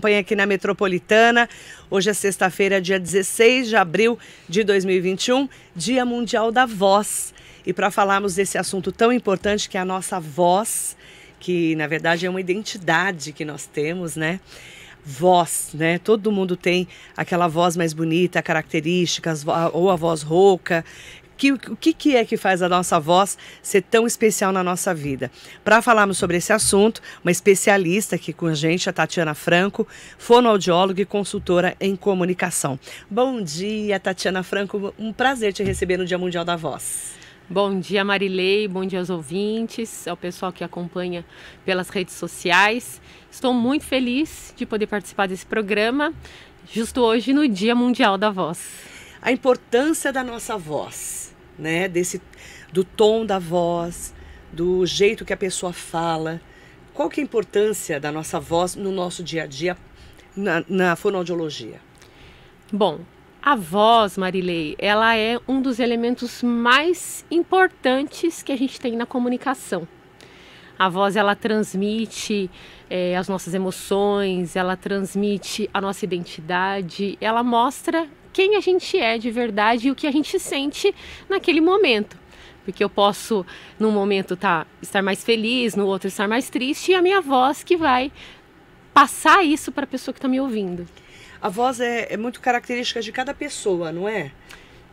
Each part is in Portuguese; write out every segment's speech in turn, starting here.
acompanha aqui na Metropolitana. Hoje é sexta-feira, dia 16 de abril de 2021, Dia Mundial da Voz. E para falarmos desse assunto tão importante que é a nossa voz, que na verdade é uma identidade que nós temos, né? Voz, né? Todo mundo tem aquela voz mais bonita, características, ou a voz rouca, que, o que, que é que faz a nossa voz ser tão especial na nossa vida? Para falarmos sobre esse assunto, uma especialista aqui com a gente, a Tatiana Franco, fonoaudióloga e consultora em comunicação. Bom dia, Tatiana Franco. Um prazer te receber no Dia Mundial da Voz. Bom dia, Marilei. Bom dia aos ouvintes, ao pessoal que acompanha pelas redes sociais. Estou muito feliz de poder participar desse programa, justo hoje no Dia Mundial da Voz. A importância da nossa voz né? Desse, do tom da voz, do jeito que a pessoa fala. Qual que é a importância da nossa voz no nosso dia a dia na, na fonoaudiologia? Bom, a voz, Marilei, ela é um dos elementos mais importantes que a gente tem na comunicação. A voz ela transmite é, as nossas emoções, ela transmite a nossa identidade, ela mostra quem a gente é de verdade e o que a gente sente naquele momento. Porque eu posso, num momento, tá, estar mais feliz, no outro estar mais triste, e a minha voz que vai passar isso para a pessoa que está me ouvindo. A voz é, é muito característica de cada pessoa, não é?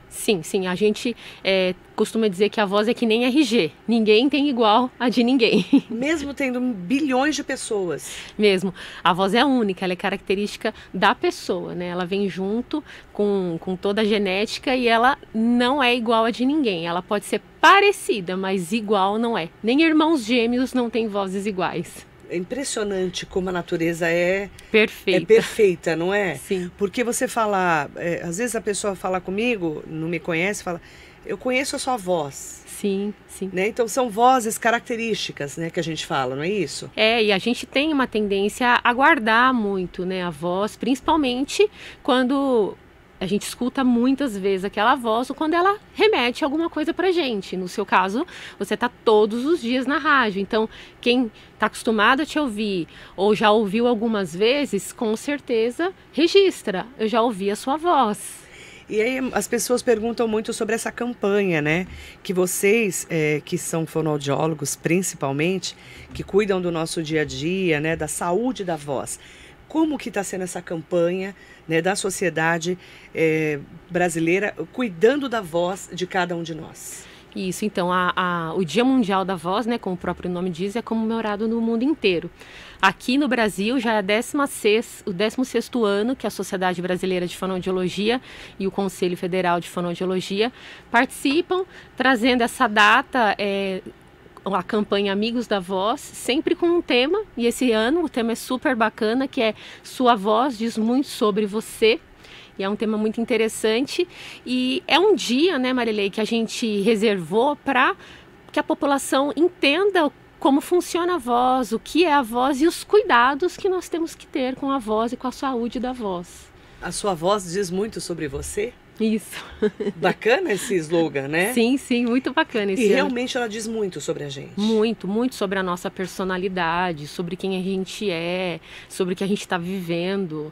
Sim, sim. A gente é, costuma dizer que a voz é que nem RG. Ninguém tem igual a de ninguém. Mesmo tendo bilhões de pessoas. Mesmo. A voz é única, ela é característica da pessoa, né? Ela vem junto com, com toda a genética e ela não é igual a de ninguém. Ela pode ser parecida, mas igual não é. Nem irmãos gêmeos não têm vozes iguais. É impressionante como a natureza é perfeita, é perfeita não é? Sim. Porque você fala, é, às vezes a pessoa fala comigo, não me conhece, fala, eu conheço a sua voz. Sim, sim. Né? Então são vozes características, né, que a gente fala, não é isso? É, e a gente tem uma tendência a guardar muito, né, a voz, principalmente quando a gente escuta muitas vezes aquela voz quando ela remete alguma coisa pra gente. No seu caso, você está todos os dias na rádio. Então, quem está acostumado a te ouvir ou já ouviu algumas vezes, com certeza registra. Eu já ouvi a sua voz. E aí as pessoas perguntam muito sobre essa campanha, né? Que vocês, é, que são fonoaudiólogos principalmente, que cuidam do nosso dia a dia, né? Da saúde da voz como que está sendo essa campanha né, da sociedade é, brasileira cuidando da voz de cada um de nós. Isso, então, a, a, o Dia Mundial da Voz, né, como o próprio nome diz, é comemorado no mundo inteiro. Aqui no Brasil já é 16, o 16 ano que a Sociedade Brasileira de Fonoaudiologia e o Conselho Federal de Fonoaudiologia participam, trazendo essa data é, a campanha Amigos da Voz, sempre com um tema, e esse ano o tema é super bacana, que é Sua Voz diz muito sobre você. E é um tema muito interessante. E é um dia, né, Marilei, que a gente reservou para que a população entenda como funciona a voz, o que é a voz e os cuidados que nós temos que ter com a voz e com a saúde da voz. A sua voz diz muito sobre você? Isso. Bacana esse slogan, né? Sim, sim, muito bacana esse E ano. realmente ela diz muito sobre a gente. Muito, muito sobre a nossa personalidade, sobre quem a gente é, sobre o que a gente está vivendo.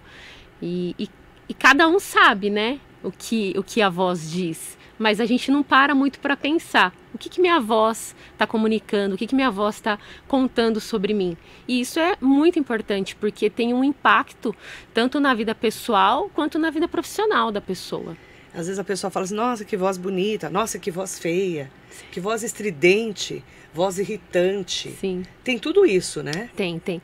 E, e, e, cada um sabe, né, o que, o que a voz diz. Mas a gente não para muito para pensar. O que, que minha voz está comunicando? O que, que minha voz está contando sobre mim? E isso é muito importante porque tem um impacto tanto na vida pessoal quanto na vida profissional da pessoa. Às vezes a pessoa fala assim: nossa, que voz bonita, nossa, que voz feia, que voz estridente, voz irritante. Sim. Tem tudo isso, né? Tem, tem.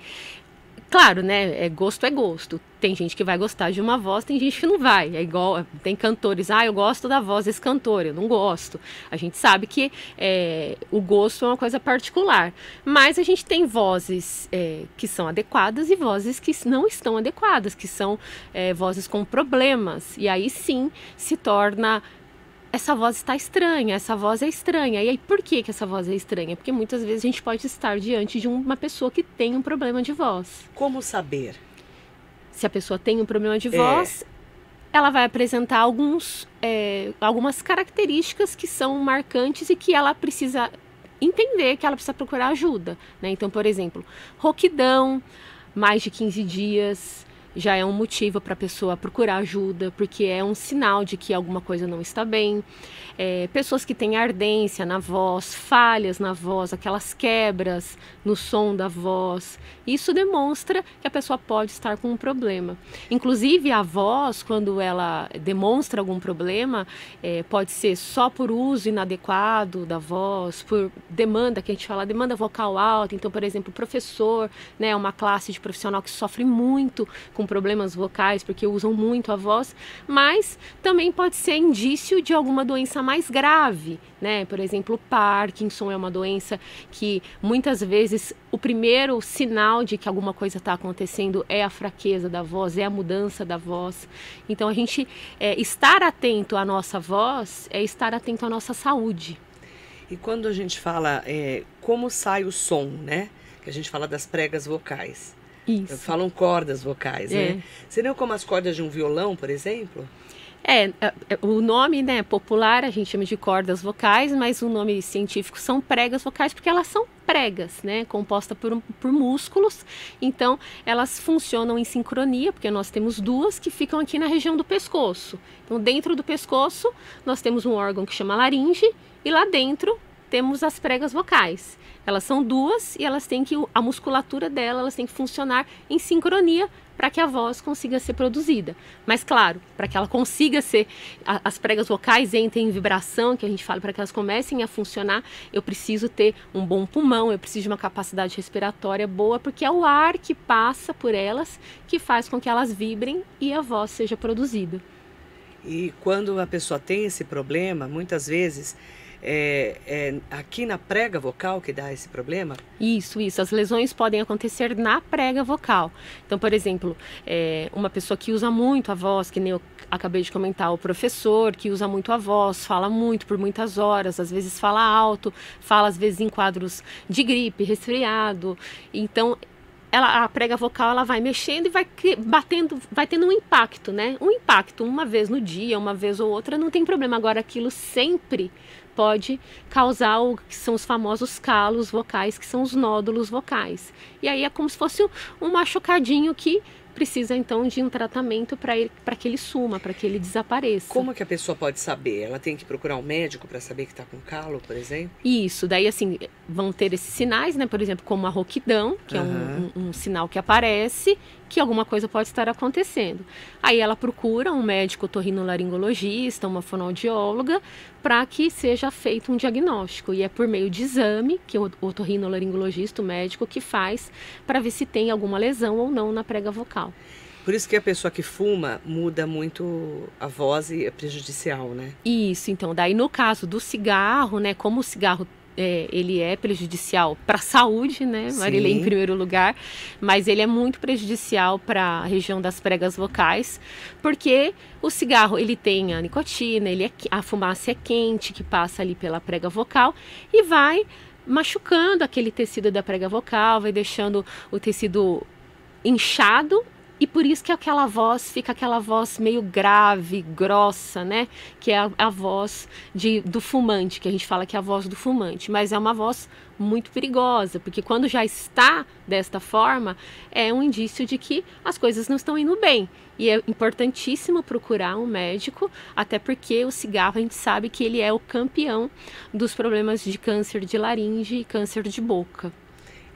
Claro, né? É, gosto é gosto. Tem gente que vai gostar de uma voz, tem gente que não vai. É igual, tem cantores, ah, eu gosto da voz desse cantor, eu não gosto. A gente sabe que é, o gosto é uma coisa particular. Mas a gente tem vozes é, que são adequadas e vozes que não estão adequadas, que são é, vozes com problemas. E aí sim se torna essa voz está estranha, essa voz é estranha. E aí, por que, que essa voz é estranha? Porque muitas vezes a gente pode estar diante de uma pessoa que tem um problema de voz. Como saber? Se a pessoa tem um problema de voz, é... ela vai apresentar alguns, é, algumas características que são marcantes e que ela precisa entender que ela precisa procurar ajuda. Né? Então, por exemplo, rouquidão, mais de 15 dias, já é um motivo para a pessoa procurar ajuda, porque é um sinal de que alguma coisa não está bem. É, pessoas que têm ardência na voz, falhas na voz, aquelas quebras no som da voz, isso demonstra que a pessoa pode estar com um problema. Inclusive, a voz, quando ela demonstra algum problema, é, pode ser só por uso inadequado da voz, por demanda, que a gente fala demanda vocal alta. Então, por exemplo, professor, né, uma classe de profissional que sofre muito com com problemas vocais porque usam muito a voz, mas também pode ser indício de alguma doença mais grave, né? Por exemplo, Parkinson é uma doença que muitas vezes o primeiro sinal de que alguma coisa está acontecendo é a fraqueza da voz, é a mudança da voz. Então a gente é, estar atento à nossa voz é estar atento à nossa saúde. E quando a gente fala é, como sai o som, né? Que a gente fala das pregas vocais. Isso. Falam cordas vocais, é. né? Seriam como as cordas de um violão, por exemplo? É, é, é, o nome né, popular a gente chama de cordas vocais, mas o nome científico são pregas vocais porque elas são pregas, né, composta por, por músculos. Então, elas funcionam em sincronia, porque nós temos duas que ficam aqui na região do pescoço. Então, dentro do pescoço, nós temos um órgão que chama laringe e lá dentro temos as pregas vocais. Elas são duas e elas têm que a musculatura dela, elas têm que funcionar em sincronia para que a voz consiga ser produzida. Mas claro, para que ela consiga ser a, as pregas vocais entrem em vibração, que a gente fala para que elas comecem a funcionar, eu preciso ter um bom pulmão, eu preciso de uma capacidade respiratória boa, porque é o ar que passa por elas que faz com que elas vibrem e a voz seja produzida. E quando a pessoa tem esse problema, muitas vezes é, é, aqui na prega vocal que dá esse problema? Isso, isso. As lesões podem acontecer na prega vocal. Então, por exemplo, é, uma pessoa que usa muito a voz, que nem eu acabei de comentar, o professor que usa muito a voz, fala muito por muitas horas, às vezes fala alto, fala às vezes em quadros de gripe, resfriado. Então, ela, a prega vocal ela vai mexendo e vai batendo, vai tendo um impacto, né? Um impacto uma vez no dia, uma vez ou outra, não tem problema. Agora, aquilo sempre pode causar o que são os famosos calos vocais, que são os nódulos vocais. E aí é como se fosse um, machucadinho que precisa então de um tratamento para que ele suma, para que ele desapareça. Como que a pessoa pode saber? Ela tem que procurar um médico para saber que está com calo, por exemplo? Isso, daí assim, vão ter esses sinais, né? Por exemplo, como a rouquidão, que uhum. é um, um, um sinal que aparece que alguma coisa pode estar acontecendo. Aí ela procura um médico torrinolaringologista, uma fonoaudióloga, para que seja feito um diagnóstico. E é por meio de exame que o otorrinolaringologista, o médico, que faz para ver se tem alguma lesão ou não na prega vocal. Por isso que a pessoa que fuma muda muito a voz e é prejudicial, né? Isso, então, daí no caso do cigarro, né, como o cigarro é, ele é prejudicial para a saúde, né, Marilei, em primeiro lugar, mas ele é muito prejudicial para a região das pregas vocais, porque o cigarro ele tem a nicotina, ele é, a fumaça é quente que passa ali pela prega vocal e vai machucando aquele tecido da prega vocal, vai deixando o tecido inchado e por isso que aquela voz fica aquela voz meio grave, grossa, né? Que é a, a, voz de, do fumante, que a gente fala que é a voz do fumante. Mas é uma voz muito perigosa, porque quando já está desta forma, é um indício de que as coisas não estão indo bem. E é importantíssimo procurar um médico, até porque o cigarro a gente sabe que ele é o campeão dos problemas de câncer de laringe e câncer de boca.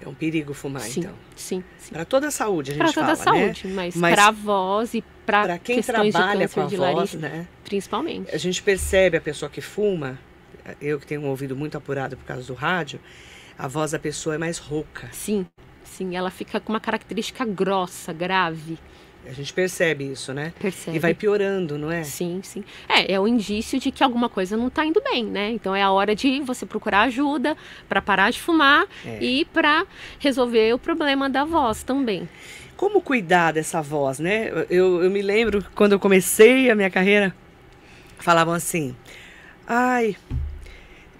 É um perigo fumar, sim, então. Sim, sim. Para toda a saúde, a gente pra fala, toda a saúde, né? mas, mas para a voz e para quem trabalha com a voz, laringe, né? Principalmente. A gente percebe a pessoa que fuma, eu que tenho um ouvido muito apurado por causa do rádio, a voz da pessoa é mais rouca. Sim, sim, ela fica com uma característica grossa, grave. A gente percebe isso, né? Percebe. E vai piorando, não é? Sim, sim. É, é o indício de que alguma coisa não está indo bem, né? Então é a hora de você procurar ajuda para parar de fumar é. e para resolver o problema da voz também. Como cuidar dessa voz, né? Eu, eu me lembro quando eu comecei a minha carreira, falavam assim: ai,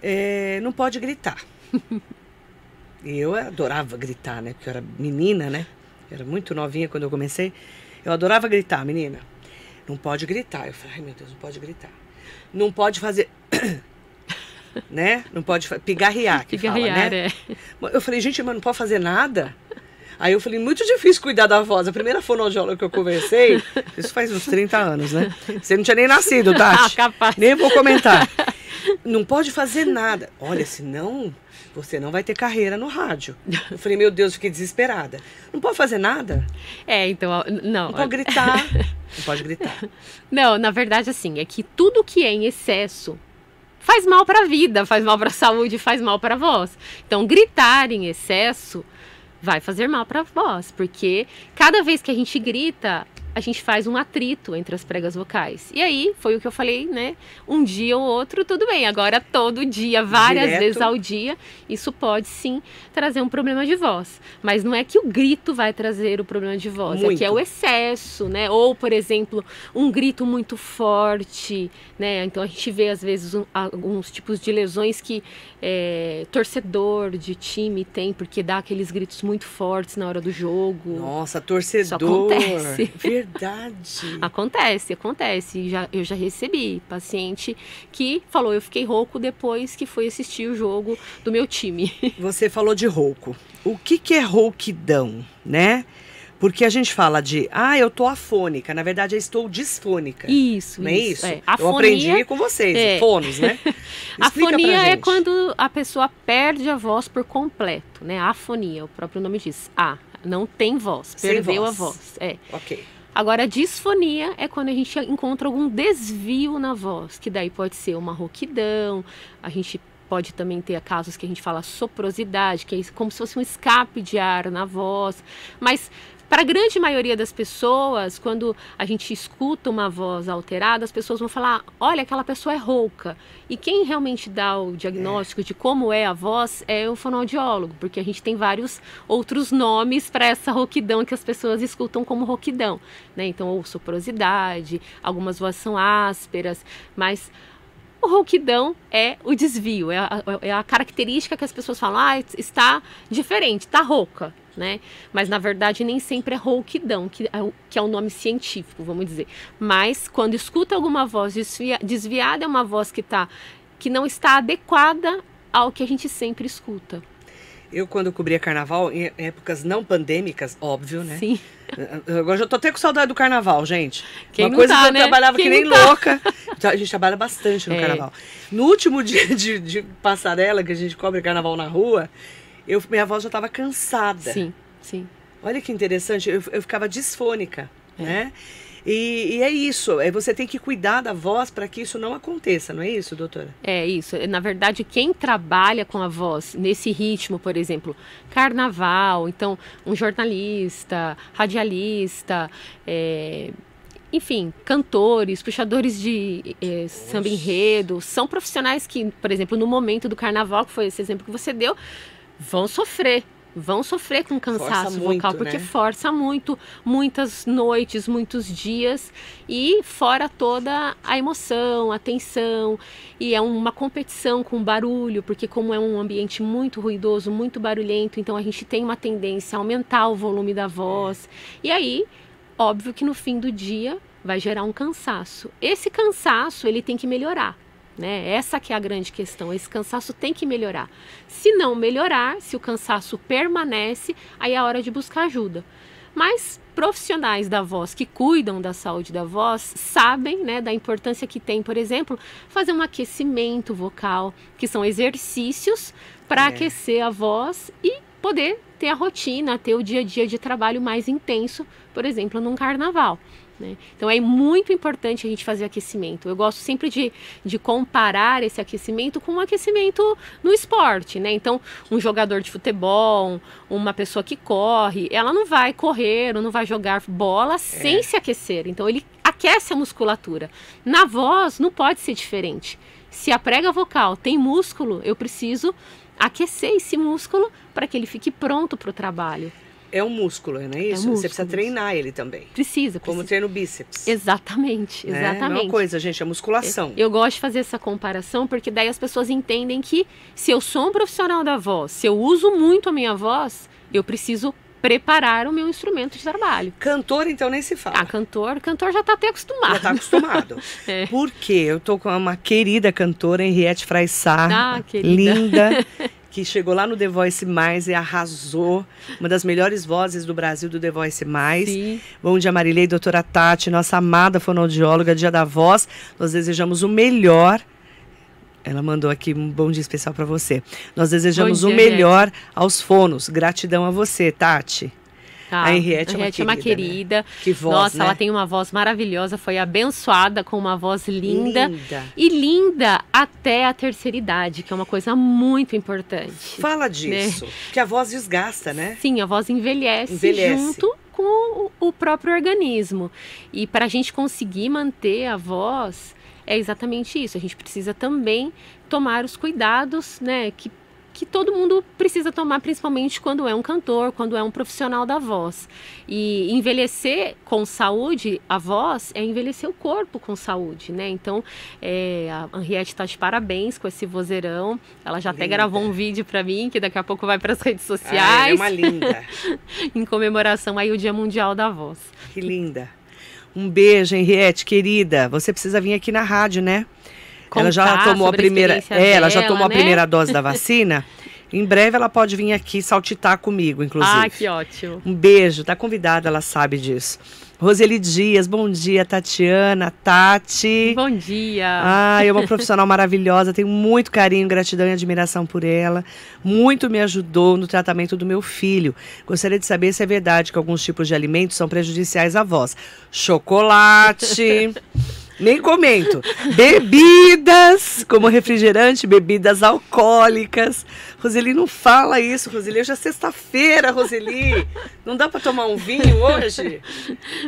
é, não pode gritar. e eu adorava gritar, né? Porque eu era menina, né? era muito novinha quando eu comecei. Eu adorava gritar, menina. Não pode gritar. Eu falei, ai meu Deus, não pode gritar. Não pode fazer. né? Não pode pigarrear, que pigarrear, fala, né? É. Eu falei, gente, mas não pode fazer nada? Aí eu falei, muito difícil cuidar da voz. A primeira fonoaudióloga que eu conversei, isso faz uns 30 anos, né? Você não tinha nem nascido, Tati. Capaz. Nem vou comentar. Não pode fazer nada. Olha, senão você não vai ter carreira no rádio. Eu falei, meu Deus, fiquei desesperada. Não pode fazer nada? É, então, não. Não pode gritar. Não pode gritar. Não, na verdade, assim, é que tudo que é em excesso faz mal para a vida, faz mal para a saúde, faz mal para a voz. Então, gritar em excesso vai fazer mal para a voz, porque cada vez que a gente grita, a gente faz um atrito entre as pregas vocais. E aí, foi o que eu falei, né? Um dia ou outro, tudo bem. Agora, todo dia, várias Direto. vezes ao dia, isso pode sim trazer um problema de voz. Mas não é que o grito vai trazer o problema de voz, é Muito. que é o excesso, né? Ou, por exemplo, um grito muito forte, né? Então a gente vê às vezes um- alguns tipos de lesões que é, torcedor de time tem, porque dá aqueles gritos muito fortes na hora do jogo. Nossa, torcedor. acontece. Verdade. Acontece, acontece. Já, eu já recebi paciente que falou, eu fiquei rouco depois que foi assistir o jogo do meu time. Você falou de rouco. O que, que é rouquidão, né? Porque a gente fala de, ah, eu tô afônica. Na verdade, eu estou disfônica. Isso, Não é isso? É. Eu aprendi com vocês, é. fones, né? Afonia é quando a pessoa perde a voz por completo, né? Afonia, o próprio nome diz. A, não tem voz, Sem perdeu voz. a voz. É. Ok. Agora, a disfonia é quando a gente encontra algum desvio na voz, que daí pode ser uma rouquidão, a gente pode também ter casos que a gente fala soprosidade, que é como se fosse um escape de ar na voz, mas para a grande maioria das pessoas, quando a gente escuta uma voz alterada, as pessoas vão falar: olha, aquela pessoa é rouca. E quem realmente dá o diagnóstico de como é a voz é o fonoaudiólogo, porque a gente tem vários outros nomes para essa rouquidão que as pessoas escutam como rouquidão. Né? Então, ou soprosidade, algumas vozes são ásperas, mas o rouquidão é o desvio, é a, é a característica que as pessoas falam, ah, está diferente, está rouca, né? Mas na verdade nem sempre é rouquidão, que é, o, que é o nome científico, vamos dizer. Mas quando escuta alguma voz desvia, desviada, é uma voz que, tá, que não está adequada ao que a gente sempre escuta. Eu, quando cobria carnaval, em épocas não pandêmicas, óbvio, né? Sim. Agora já tô até com saudade do carnaval, gente. Quem Uma coisa tá, que eu né? trabalhava Quem que nem tá? louca. Então, a gente trabalha bastante no É. carnaval. No último dia de, de passarela, que a gente cobre carnaval na rua, eu, minha voz já estava cansada. Sim, sim. Olha que interessante, eu, eu ficava disfônica, É. né? E, e é isso, é, você tem que cuidar da voz para que isso não aconteça, não é isso, doutora? É isso. Na verdade, quem trabalha com a voz nesse ritmo, por exemplo, carnaval, então um jornalista, radialista, é, enfim, cantores, puxadores de é, samba enredo, são profissionais que, por exemplo, no momento do carnaval, que foi esse exemplo que você deu, vão sofrer. Vão sofrer com cansaço muito, vocal, porque né? força muito, muitas noites, muitos dias, e fora toda a emoção, a tensão, e é uma competição com barulho, porque como é um ambiente muito ruidoso, muito barulhento, então a gente tem uma tendência a aumentar o volume da voz. E aí, óbvio que no fim do dia vai gerar um cansaço. Esse cansaço, ele tem que melhorar. Né? Essa que é a grande questão. Esse cansaço tem que melhorar. Se não melhorar, se o cansaço permanece, aí é a hora de buscar ajuda. Mas profissionais da voz que cuidam da saúde da voz sabem né, da importância que tem, por exemplo, fazer um aquecimento vocal, que são exercícios para É. aquecer a voz e poder ter a rotina, ter o dia a dia de trabalho mais intenso, por exemplo, num carnaval. Né? Então é muito importante a gente fazer aquecimento. Eu gosto sempre de, de comparar esse aquecimento com um aquecimento no esporte. Né? Então, um jogador de futebol, uma pessoa que corre, ela não vai correr ou não vai jogar bola sem se aquecer. Então, ele aquece a musculatura. Na voz, não pode ser diferente. Se a prega vocal tem músculo, eu preciso aquecer esse músculo para que ele fique pronto para o trabalho. É um músculo, não é isso? músculo, você precisa treinar ele também. Precisa, Como precisa. treino bíceps. Exatamente, né? Não é exatamente. uma coisa, gente, é musculação. Eu gosto de fazer essa comparação porque daí as pessoas entendem que se eu sou um profissional da voz, se eu uso muito a minha voz, eu preciso preparar o meu instrumento de trabalho. Cantor, então, nem se fala. Ah, cantor, cantor já tá até acostumado. Já tá acostumado. É. Porque eu tô com uma querida cantora, Henriette Fraissá, Ah, querida. linda, que chegou lá no The Voice Mais e arrasou. Uma das melhores vozes do Brasil do The Voice Mais. Sim. Bom dia, Marilei, doutora Tati, nossa amada fonoaudióloga, dia da voz. Nós desejamos o melhor. Ela mandou aqui um bom dia especial para você. Nós desejamos Bom o dia, melhor aos fonos. Gratidão a você, Tati. Tá. A Henriette é uma Henriette é uma querida, né? querida. Que voz, Nossa, né? ela tem uma voz maravilhosa, foi abençoada com uma voz linda. Linda. E linda até a terceira idade, que é uma coisa muito importante. Fala disso. Que a voz desgasta, né? Sim, a voz envelhece, Envelhece. junto com o, o próprio organismo. E para a gente conseguir manter a voz, é exatamente isso. A gente precisa também tomar os cuidados, né? Que, que todo mundo precisa tomar, principalmente quando é um cantor, quando é um profissional da voz. E envelhecer com saúde, a voz é envelhecer o corpo com saúde, né? Então, é, a Henriette está de parabéns com esse vozeirão. Ela já até Linda. gravou um vídeo para mim, que daqui a pouco vai para as redes Ah, ela sociais é uma linda. em comemoração aí o Dia Mundial da Voz. Que linda. Um beijo, Henriette, querida. Você precisa vir aqui na rádio, né? Ela já tomou a primeira, é, ela já tomou a né? primeira dose da vacina. Em breve ela pode vir aqui saltitar comigo, inclusive. Ah, que ótimo. Um beijo, tá convidada, ela sabe disso. Roseli Dias, bom dia, Tatiana, Tati. Bom dia. Ah, é uma profissional maravilhosa, tenho muito carinho, gratidão e admiração por ela. Muito me ajudou no tratamento do meu filho. Gostaria de saber se é verdade que alguns tipos de alimentos são prejudiciais à voz. Chocolate. Nem comento. Bebidas, como refrigerante, bebidas alcoólicas. Roseli, não fala isso, Roseli. Hoje é sexta-feira, Roseli. Não dá para tomar um vinho hoje?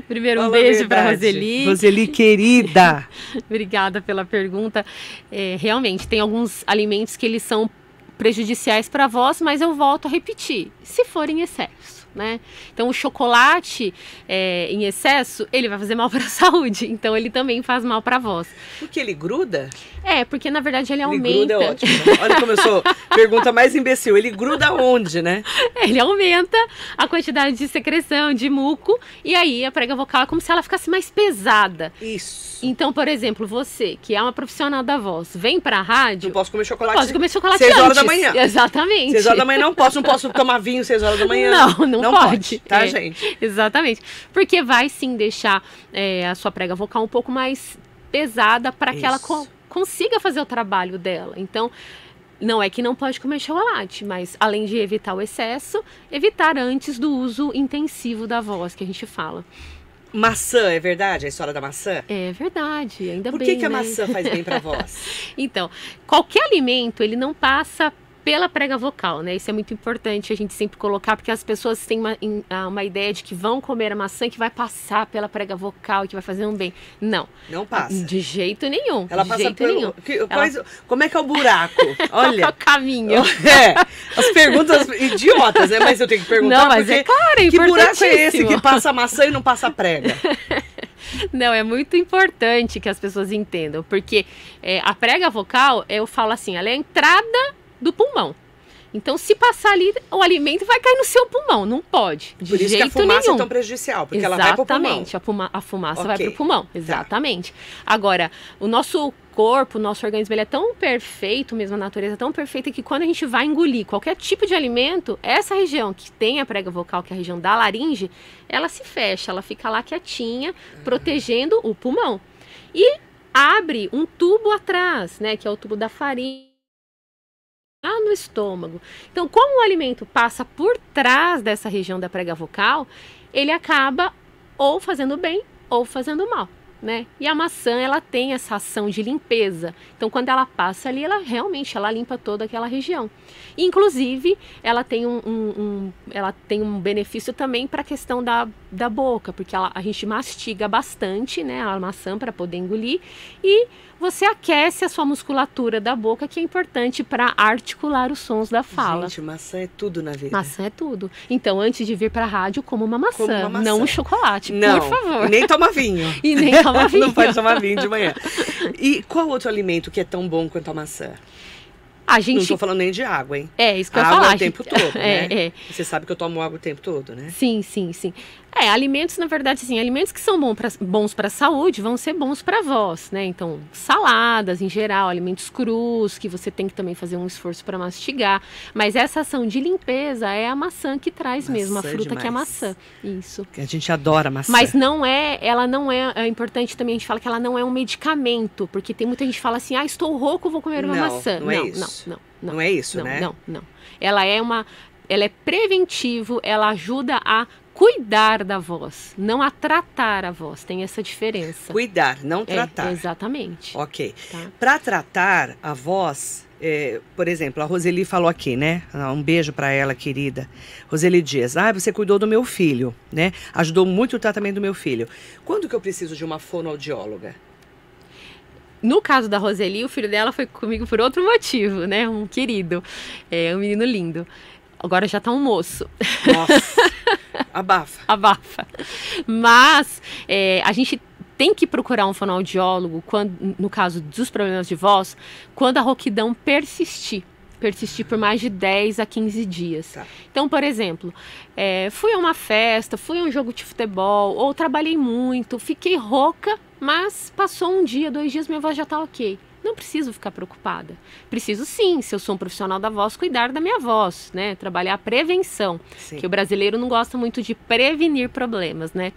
Primeiro um Fala a beijo para. Roseli. Roseli, querida. Obrigada pela pergunta. É, realmente, tem alguns alimentos que eles são prejudiciais para a voz, mas eu volto a repetir, se for em excesso. Né? Então, o chocolate é, em excesso, ele vai fazer mal para a saúde. Então, ele também faz mal para a voz. Porque ele gruda? É, porque na verdade ele Ele aumenta. gruda é ótimo. né? Olha como eu sou. Pergunta mais imbecil. Ele gruda onde, né? Ele aumenta a quantidade de secreção, de muco, e aí a prega vocal é como se ela ficasse mais pesada. Isso. Então, por exemplo, você, que é uma profissional da voz, vem pra rádio. Não posso comer chocolate. Pode comer chocolate Seis horas da antes. manhã. Exatamente. Seis horas da manhã não posso. Não posso tomar vinho seis horas da manhã. Não, não, não pode. tá, É, gente? Exatamente. Porque vai sim deixar é, a sua prega vocal um pouco mais pesada para que ela co- consiga fazer o trabalho dela. Então, não é que não pode comer chocolate, mas além de evitar o excesso, evitar antes do uso intensivo da voz que a gente fala. Maçã, é verdade? A história da maçã? É verdade, ainda Por bem. que, que a né? maçã faz bem pra voz? Então, qualquer alimento, ele não passa pela prega vocal, né? Isso é muito importante a gente sempre colocar, porque as pessoas têm uma, ah, uma ideia de que vão comer a maçã e que vai passar pela prega vocal e que vai fazer um bem. Não, Não passa. de jeito nenhum. Ela de passa jeito pelo. nenhum. que- quais- Como é que é o buraco? Qual que é Olha. o caminho? É, as perguntas idiotas, né? Mas eu tenho que perguntar Não, mas porque é claro, é que buraco é esse que passa maçã e não passa prega? Não, é muito importante que as pessoas entendam, porque é, a prega vocal, eu falo assim, ela é a entrada do pulmão. Então, se passar ali, o alimento vai cair no seu pulmão. Não pode. De Por isso que jeito a fumaça nenhum. é tão prejudicial, porque ela vai pro pulmão. Exatamente, a, fuma- a fumaça vai Ok. para o pulmão. Exatamente. Agora, o nosso corpo, o nosso organismo, ele é tão perfeito, mesmo a natureza é tão perfeita, que quando a gente vai engolir qualquer tipo de alimento, essa região que tem a prega vocal, que é a região da laringe, ela se fecha, ela fica lá quietinha, protegendo o pulmão. E abre um tubo atrás, né, que é o tubo da faringe lá no estômago. Então, como o alimento passa por trás dessa região da prega vocal, ele acaba ou fazendo bem ou fazendo mal. Né? E a maçã ela tem essa ação de limpeza. Então quando ela passa ali, ela realmente ela limpa toda aquela região. Inclusive ela tem um, um- um- ela tem um benefício também para a questão da, da boca, porque ela- a gente mastiga bastante, né, a maçã para poder engolir e você aquece a sua musculatura da boca, que é importante para articular os sons da fala. Gente, maçã é tudo na vida. Maçã é tudo. Então, antes de vir para a rádio, coma uma maçã, Coma uma maçã. não um chocolate, Não, por favor. nem toma vinho. E nem toma vinho. Não pode tomar vinho de manhã. E qual outro alimento que é tão bom quanto a maçã? A gente... Não estou falando nem de água, hein? É, isso que eu ia falar. Água o tempo todo, é, né? É. Você sabe que eu tomo água o tempo todo, né? Sim, sim, sim. É, alimentos, na verdade, sim, alimentos que são bons para a saúde vão ser bons para vós, né? Então, saladas em geral, alimentos crus, que você tem que também fazer um esforço para mastigar. Mas essa ação de limpeza é a maçã que traz maçã mesmo, a fruta demais. que é a maçã. Isso. Que a gente adora maçã. Mas não é, ela não é, é importante também a gente fala que ela não é um medicamento, porque tem muita gente que fala assim, ah, estou rouco, vou comer uma não, maçã. Não, é não, isso. não, não, não. Não é isso, não, né? Não, não. Ela é uma ela é preventivo, ela ajuda a cuidar da voz, não a tratar a voz. Tem essa diferença. Cuidar, não tratar. É, exatamente. Ok. Tá. Para tratar a voz, é, por exemplo, a Roseli falou aqui, né? Um beijo para ela, querida. Roseli diz: Ah, você cuidou do meu filho, né? Ajudou muito o tratamento do meu filho. Quando que eu preciso de uma fonoaudióloga? No caso da Roseli, o filho dela foi comigo por outro motivo, né? Um querido, é, um menino lindo. Agora já tá um moço. Nossa. Abafa. Abafa. Mas é, a gente tem que procurar um fonoaudiólogo, quando, no caso dos problemas de voz, quando a rouquidão persistir. Persistir por mais de 10 a 15 dias. Tá. Então, por exemplo, é, fui a uma festa, fui a um jogo de futebol, ou trabalhei muito, fiquei rouca, mas passou um dia, dois dias, minha voz já está ok não preciso ficar preocupada. Preciso sim, se eu sou um profissional da voz, cuidar da minha voz, né? Trabalhar a prevenção, sim. que o brasileiro não gosta muito de prevenir problemas, né?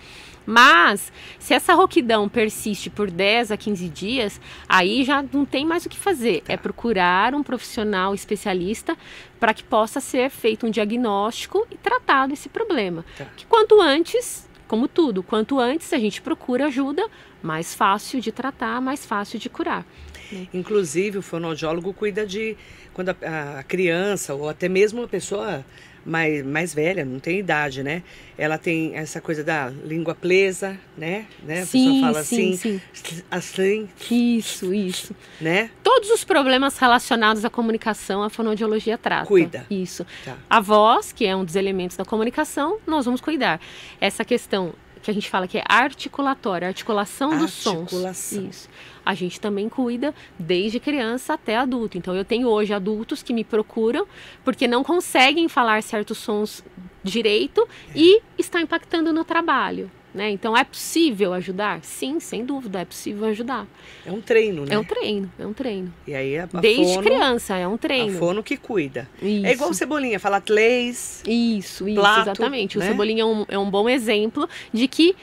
Mas, se essa rouquidão persiste por 10 a 15 dias, aí já não tem mais o que fazer. Tá. É procurar um profissional especialista para que possa ser feito um diagnóstico e tratado esse problema. Tá. Que quanto antes, como tudo, quanto antes a gente procura ajuda, mais fácil de tratar, mais fácil de curar. Né? Inclusive, o fonoaudiólogo cuida de quando a, a, criança ou até mesmo a pessoa mais, mais velha, não tem idade, né? Ela tem essa coisa da língua presa, né? né? A sim, pessoa fala sim, assim, sim. assim. Isso, isso. Né? Todos os problemas relacionados à comunicação, a fonoaudiologia trata. Cuida. Isso. Tá. A voz, que é um dos elementos da comunicação, nós vamos cuidar. Essa questão que a gente fala que é articulatória, articulação dos sons. Isso. A gente também cuida desde criança até adulto. Então eu tenho hoje adultos que me procuram porque não conseguem falar certos sons direito é. e está impactando no trabalho. Né? Então é possível ajudar? Sim, sem dúvida, é possível ajudar. É um treino, né? É um treino, é um treino. E aí a, a Desde fono, criança, é um treino. A fono que cuida. Isso. É igual Cebolinha, fala três. Isso, isso, plato, exatamente. Né? O Cebolinha é um, é um bom exemplo de que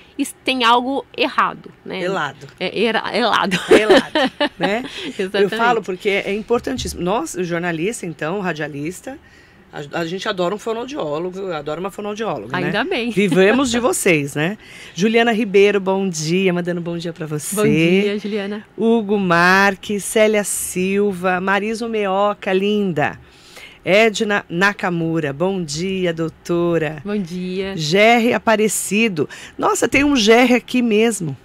tem algo errado, né? Elado. É, era, elado. É elado, né? Eu falo porque é importantíssimo. Nós, jornalista, então, radialista, a, a, gente adora um fonoaudiólogo, adora uma fonoaudióloga, Ainda né? bem. Vivemos de vocês, né? Juliana Ribeiro, bom dia, mandando bom dia para você. Bom dia, Juliana. Hugo Marques, Célia Silva, Marisa Meoca, linda. Edna Nakamura, bom dia, doutora. Bom dia. Gerry Aparecido. Nossa, tem um Gerry aqui mesmo.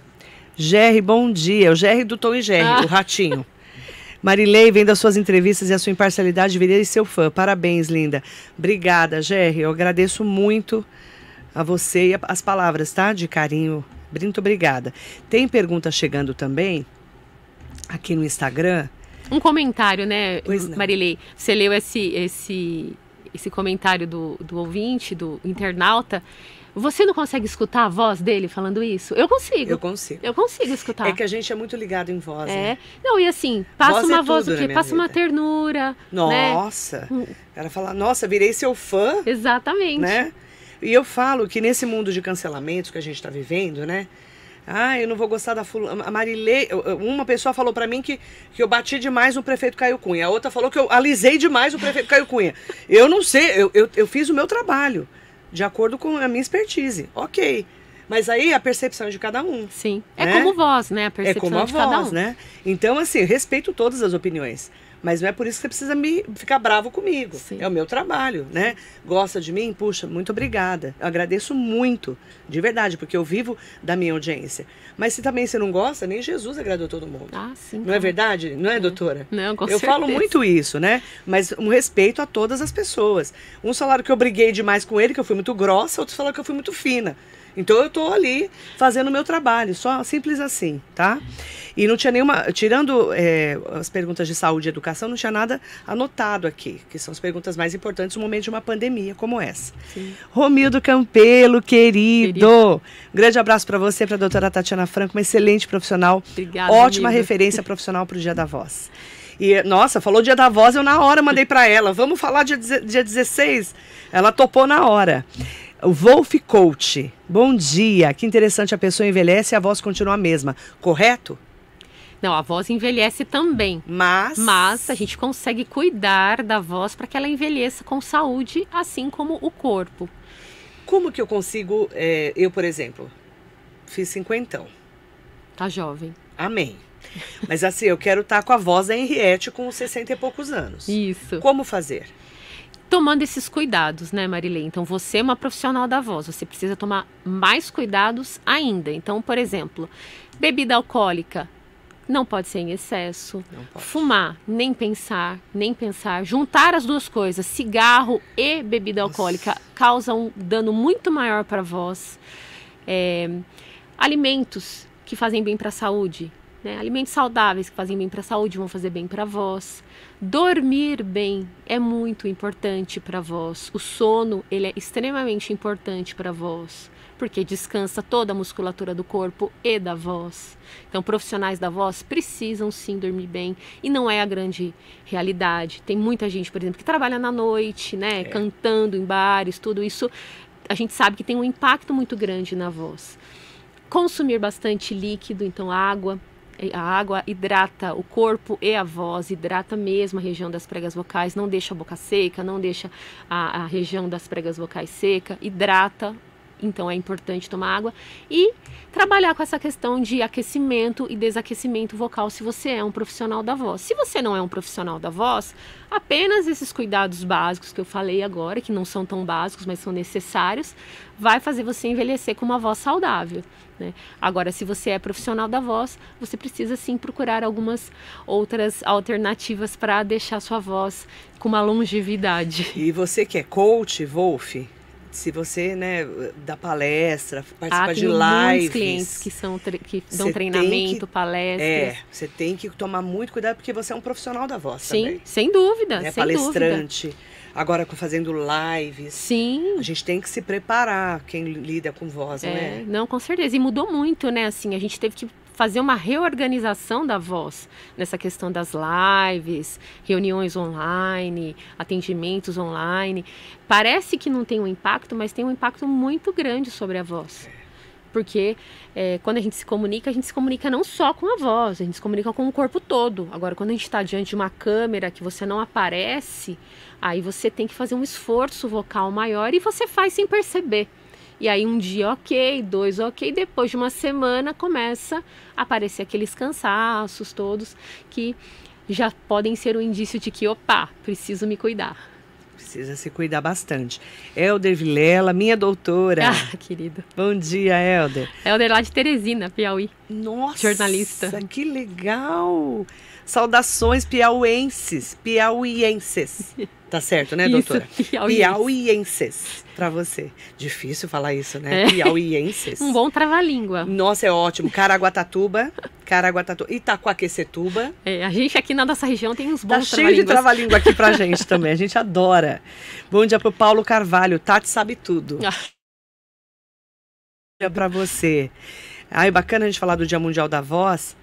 Gerry, bom dia. O Gerry do Tom e Gerry, ah. o ratinho. Marilei, vendo as suas entrevistas e a sua imparcialidade, virei seu fã. Parabéns, linda. Obrigada, Gerry. Eu agradeço muito a você e as palavras, tá? De carinho. Muito obrigada. Tem pergunta chegando também aqui no Instagram. Um comentário, né, Marilei? Você leu esse, esse, esse comentário do, do ouvinte, do internauta. Você não consegue escutar a voz dele falando isso? Eu consigo. Eu consigo. Eu consigo escutar. É que a gente é muito ligado em voz. É. Né? Não, e assim, passa voz uma é voz o quê? Passa vida. uma ternura. Nossa. Né? Ela fala, nossa, virei seu fã. Exatamente. Né? E eu falo que nesse mundo de cancelamentos que a gente está vivendo, né? Ah, eu não vou gostar da fulana. A Marilei, uma pessoa falou para mim que, que eu bati demais no prefeito Caio Cunha. A outra falou que eu alisei demais o prefeito Caio Cunha. Eu não sei, eu, eu, eu fiz o meu trabalho de acordo com a minha expertise. Ok. Mas aí a percepção é de cada um. Sim. Né? É como voz, né? A percepção é como a de voz, cada um. né? Então, assim, respeito todas as opiniões. Mas não é por isso que você precisa me ficar bravo comigo. Sim. É o meu trabalho, né? Gosta de mim? Puxa, muito obrigada. Eu agradeço muito, de verdade, porque eu vivo da minha audiência. Mas se também você não gosta, nem Jesus agradou todo mundo. Ah, sim. Não é verdade? Não é, doutora? Não, com Eu certeza. falo muito isso, né? Mas um respeito a todas as pessoas. Um salário que eu briguei demais com ele, que eu fui muito grossa, outros falaram que eu fui muito fina. Então eu tô ali fazendo o meu trabalho, só simples assim, tá? E não tinha nenhuma. Tirando é, as perguntas de saúde e educação, não tinha nada anotado aqui, que são as perguntas mais importantes no momento de uma pandemia como essa. Sim. Romildo Campelo, querido. querido. Grande abraço para você, para a doutora Tatiana Franco, uma excelente profissional. Obrigada. Ótima amigo. referência profissional para o Dia da Voz. E, nossa, falou Dia da Voz, eu na hora mandei para ela. Vamos falar dia, dia 16? Ela topou na hora. O Wolf Coach. Bom dia. Que interessante, a pessoa envelhece e a voz continua a mesma. Correto? Não, a voz envelhece também. Mas. Mas a gente consegue cuidar da voz para que ela envelheça com saúde, assim como o corpo. Como que eu consigo. É, eu, por exemplo, fiz cinquentão. Tá jovem. Amém. Mas assim, eu quero estar tá com a voz da Henriette com 60 e poucos anos. Isso. Como fazer? Tomando esses cuidados, né, Marilei? Então, você é uma profissional da voz, você precisa tomar mais cuidados ainda. Então, por exemplo, bebida alcoólica, não pode ser em excesso. Fumar, nem pensar, nem pensar. Juntar as duas coisas, cigarro e bebida alcoólica, Nossa. causa um dano muito maior para a voz. É, alimentos que fazem bem para a saúde. Né? Alimentos saudáveis que fazem bem para a saúde vão fazer bem para a voz. Dormir bem é muito importante para a voz. O sono ele é extremamente importante para a voz porque descansa toda a musculatura do corpo e da voz. Então, profissionais da voz precisam sim dormir bem e não é a grande realidade. Tem muita gente, por exemplo, que trabalha na noite, né, é. cantando em bares, tudo isso. A gente sabe que tem um impacto muito grande na voz. Consumir bastante líquido, então água, a água hidrata o corpo e a voz, hidrata mesmo a região das pregas vocais, não deixa a boca seca, não deixa a, a região das pregas vocais seca, hidrata então é importante tomar água e trabalhar com essa questão de aquecimento e desaquecimento vocal se você é um profissional da voz. Se você não é um profissional da voz, apenas esses cuidados básicos que eu falei agora, que não são tão básicos, mas são necessários, vai fazer você envelhecer com uma voz saudável. Né? Agora, se você é profissional da voz, você precisa sim procurar algumas outras alternativas para deixar sua voz com uma longevidade. E você que é coach, Wolf, se você, né, dá palestra, participa ah, de lives. clientes que são que dão treinamento, que, palestras. É, você tem que tomar muito cuidado porque você é um profissional da voz Sim, também. sem dúvida, né? sem Palestrante. Dúvida. Agora fazendo lives. Sim. A gente tem que se preparar, quem lida com voz, é, né? Não, com certeza. E mudou muito, né? Assim, a gente teve que fazer uma reorganização da voz nessa questão das lives, reuniões online, atendimentos online. Parece que não tem um impacto, mas tem um impacto muito grande sobre a voz. Porque é, quando a gente se comunica, a gente se comunica não só com a voz, a gente se comunica com o corpo todo. Agora, quando a gente está diante de uma câmera que você não aparece, aí você tem que fazer um esforço vocal maior e você faz sem perceber. E aí um dia ok, dois ok, depois de uma semana começa a aparecer aqueles cansaços todos que já podem ser um indício de que, opa, preciso me cuidar. Precisa se cuidar bastante. Helder Vilela, minha doutora. Ah, querida. Bom dia, Helder. Helder lá de Teresina, Piauí. Nossa, jornalista. Que legal. Saudações piauenses, piauienses. Tá certo, né, doutora? Isso, piauienses. Piauienses para você. Difícil falar isso, né? É. Piauienses. um bom trava-língua. Nossa, é ótimo. Caraguatatuba, Caraguatatuba, Itacoaquecetuba. É, a gente aqui na nossa região tem uns bons tá cheio de trava-língua aqui pra gente também. A gente adora. Bom dia pro Paulo Carvalho. Tati sabe tudo. Ah. Bom dia pra você. Ai, bacana a gente falar do Dia Mundial da Voz.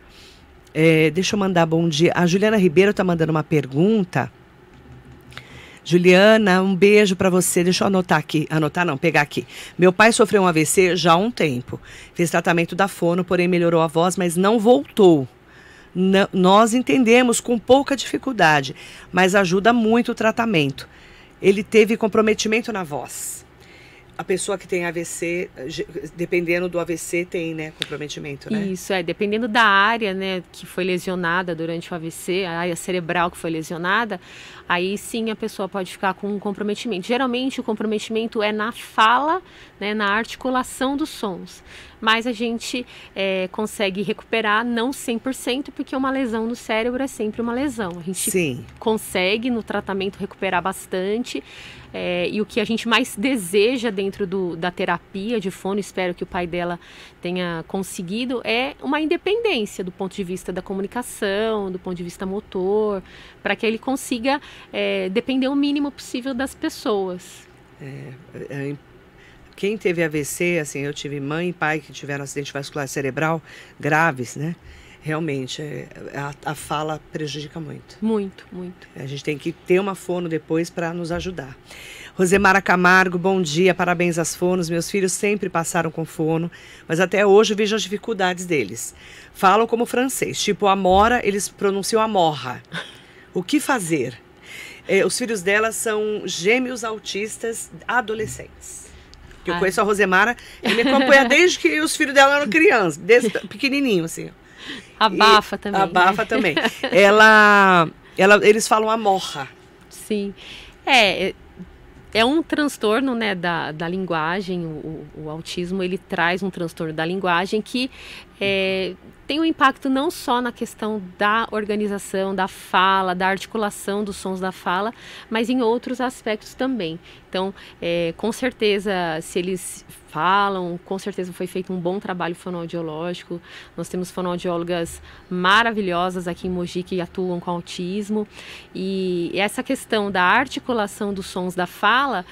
É, deixa eu mandar bom dia. A Juliana Ribeiro tá mandando uma pergunta. Juliana, um beijo para você. Deixa eu anotar aqui. Anotar não, pegar aqui. Meu pai sofreu um AVC já há um tempo. Fez tratamento da fono, porém melhorou a voz, mas não voltou. N nós entendemos com pouca dificuldade, mas ajuda muito o tratamento. Ele teve comprometimento na voz a pessoa que tem AVC, dependendo do AVC, tem, né, comprometimento, né? Isso, é, dependendo da área, né, que foi lesionada durante o AVC, a área cerebral que foi lesionada, aí sim a pessoa pode ficar com um comprometimento. Geralmente o comprometimento é na fala, né, na articulação dos sons. Mas a gente é, consegue recuperar não 100%, porque uma lesão no cérebro é sempre uma lesão. A gente Sim. consegue no tratamento recuperar bastante. É, e o que a gente mais deseja dentro do, da terapia de fono, espero que o pai dela tenha conseguido, é uma independência do ponto de vista da comunicação, do ponto de vista motor, para que ele consiga é, depender o mínimo possível das pessoas. É, é, quem teve AVC, assim, eu tive mãe e pai que tiveram acidente vascular cerebral graves, né? realmente é, a, a, fala prejudica muito. Muito, muito. A gente tem que ter uma fono depois para nos ajudar. Rosemara Camargo, bom dia, parabéns às fonos. Meus filhos sempre passaram com fono, mas até hoje vejo as dificuldades deles. Falam como francês, tipo amora, eles pronunciam amorra. O que fazer? É, os filhos dela são gêmeos autistas adolescentes. Eu ah. conheço a Rosemara, e me acompanha desde que os filhos dela eram crianças, desde pequenininho, assim. Abafa e, também. Abafa né? também. Ela, ela, eles falam a morra. Sim. É, é, é um transtorno né, da, da linguagem, o, o, autismo ele traz um transtorno da linguagem que é, tem um impacto não só na questão da organização, da fala, da articulação dos sons da fala, mas em outros aspectos também. Então, é, com certeza, se eles falam, com certeza foi feito um bom trabalho fonoaudiológico. Nós temos fonoaudiólogas maravilhosas aqui em Mogi que atuam com autismo. E essa questão da articulação dos sons da fala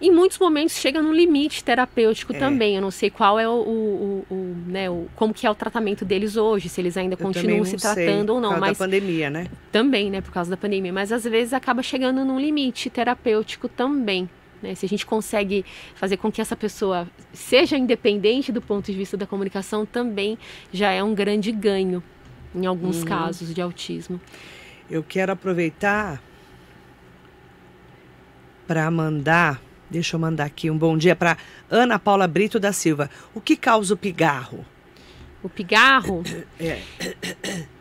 em muitos momentos chega num limite terapêutico é. também. Eu não sei qual é o, o, o, o, né, o como que é o tratamento deles hoje, se eles ainda Eu continuam se tratando ou não. Por causa mas da pandemia, né? Também, né, por causa da pandemia. Mas às vezes acaba chegando num limite terapêutico também. Né? Se a gente consegue fazer com que essa pessoa seja independente do ponto de vista da comunicação, também já é um grande ganho em alguns uhum. casos de autismo. Eu quero aproveitar para mandar Deixa eu mandar aqui um bom dia para Ana Paula Brito da Silva. O que causa o pigarro? O pigarro? É.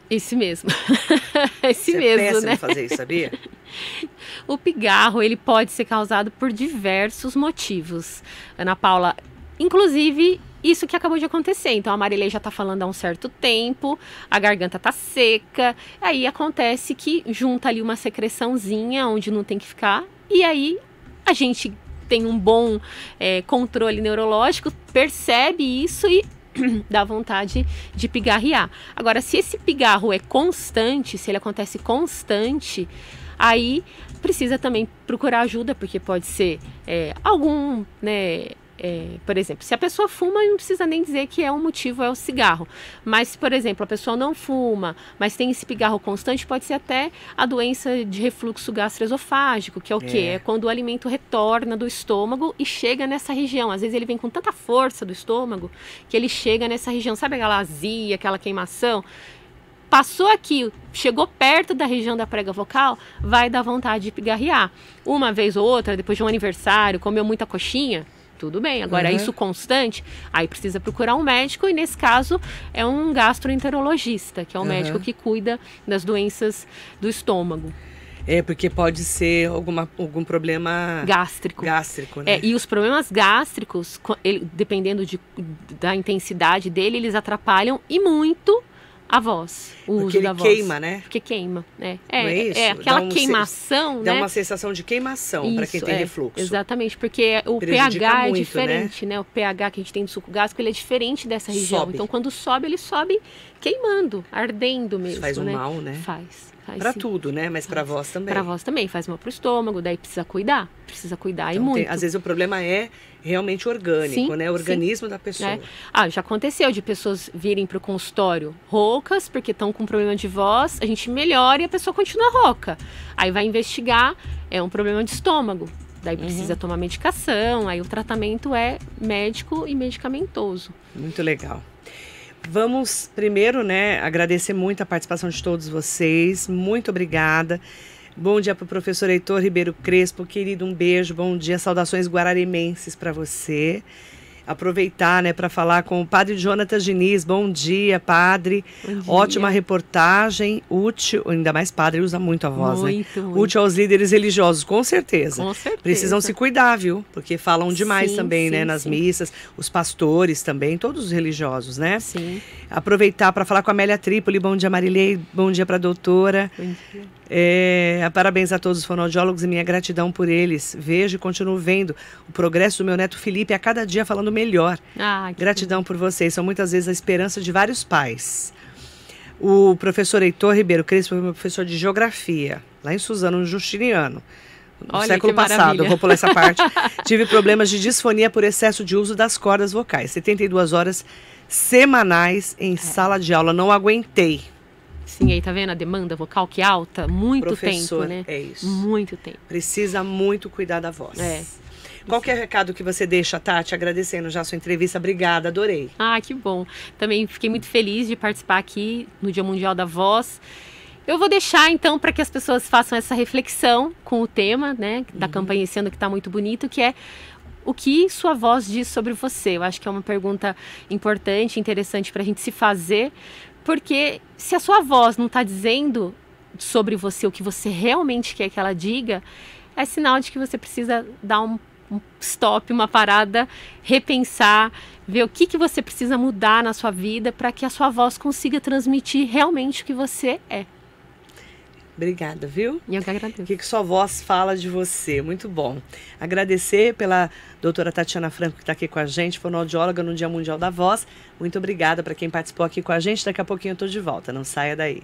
Esse mesmo. Esse Você mesmo, é né? fazer isso, sabia? o pigarro, ele pode ser causado por diversos motivos. Ana Paula, inclusive isso que acabou de acontecer. Então a Marilei já está falando há um certo tempo, a garganta está seca, aí acontece que junta ali uma secreçãozinha onde não tem que ficar, e aí a gente tem um bom é, controle neurológico, percebe isso e dá vontade de pigarrear. Agora, se esse pigarro é constante, se ele acontece constante, aí precisa também procurar ajuda, porque pode ser é, algum, né, é, por exemplo, se a pessoa fuma, não precisa nem dizer que é um motivo, é o cigarro. Mas, por exemplo, a pessoa não fuma, mas tem esse pigarro constante, pode ser até a doença de refluxo gastroesofágico, que é o é. quê? É quando o alimento retorna do estômago e chega nessa região. Às vezes ele vem com tanta força do estômago que ele chega nessa região. Sabe aquela azia, aquela queimação? Passou aqui, chegou perto da região da prega vocal, vai dar vontade de pigarrear. Uma vez ou outra, depois de um aniversário, comeu muita coxinha, tudo bem. Agora, uhum. isso constante, aí precisa procurar um médico, e nesse caso é um gastroenterologista, que é o uhum. médico que cuida das doenças do estômago. É, porque pode ser alguma, algum problema gástrico. Gástrico, né? É, e os problemas gástricos, ele, dependendo de, da intensidade dele, eles atrapalham e muito a voz, o Porque uso da voz. queima, né? Porque queima, né? É, Não é, isso? é aquela um queimação, se... né? Dá uma sensação de queimação para quem tem é, refluxo. Exatamente, porque o Prejudica pH é muito, é diferente, né? né? O pH que a gente tem do suco gástrico, ele é diferente dessa região. Sobe. Então, quando sobe, ele sobe queimando, ardendo mesmo, Isso faz um né? mal, né? Faz. Para tudo, né? Mas para voz também. Para voz também, faz mal para o estômago, daí precisa cuidar, precisa cuidar então, e muito. Tem, às vezes o problema é realmente orgânico, sim, né? O organismo sim. da pessoa. É. Ah, já aconteceu de pessoas virem para o consultório roucas, porque estão com problema de voz, a gente melhora e a pessoa continua rouca. Aí vai investigar, é um problema de estômago. Daí uhum. precisa uhum. tomar medicação, aí o tratamento é médico e medicamentoso. Muito legal. Vamos primeiro, né, agradecer muito a participação de todos vocês. Muito obrigada. Bom dia para o professor Heitor Ribeiro Crespo, querido, um beijo, bom dia, saudações guararimenses para você. Aproveitar, né, para falar com o Padre Jonatas Diniz. Bom dia, Padre. Bom dia. Ótima reportagem, útil, ainda mais Padre usa muito a voz, muito, né? Muito. Útil aos líderes religiosos, com certeza. Com certeza. Precisam se cuidar, viu? Porque falam demais sim, também, sim, né, nas sim. missas, os pastores também, todos os religiosos, né? Sim. Aproveitar para falar com a Amélia Trípoli. Bom dia, Marilei. Bom dia para a doutora. Bom dia. É, parabéns a todos os fonoaudiólogos e minha gratidão por eles. Vejo e continuo vendo o progresso do meu neto Felipe a cada dia falando melhor. Ah, Gratidão por vocês. São muitas vezes a esperança de vários pais. O professor Heitor Ribeiro Crespo foi meu professor de geografia, lá em Suzano, no Justiniano. No Olha, século passado, eu vou pular essa parte. Tive problemas de disfonia por excesso de uso das cordas vocais. 72 horas semanais em É. sala de aula. Não aguentei. Sim, aí tá vendo a demanda vocal que é alta? Muito Professor, tempo, né? é isso. Muito tempo. Precisa muito cuidar da voz. É. Qual que é o recado que você deixa, Tati? Agradecendo já a sua entrevista. Obrigada, adorei. Ah, que bom. Também fiquei muito feliz de participar aqui no Dia Mundial da Voz. Eu vou deixar então para que as pessoas façam essa reflexão com o tema, né, da campanha esse ano que está muito bonito, que é o que sua voz diz sobre você. Eu acho que é uma pergunta importante, interessante para a gente se fazer, porque se a sua voz não está dizendo sobre você o que você realmente quer que ela diga, é sinal de que você precisa dar um, um stop, uma parada, repensar, ver o que, que você precisa mudar na sua vida para que a sua voz consiga transmitir realmente o que você é. Obrigada, viu? E eu que agradeço. O que, que sua voz fala de você? Muito bom. Agradecer pela doutora Tatiana Franco, que está aqui com a gente, fonoaudióloga no Dia Mundial da Voz. Muito obrigada para quem participou aqui com a gente. Daqui a pouquinho eu estou de volta. Não saia daí.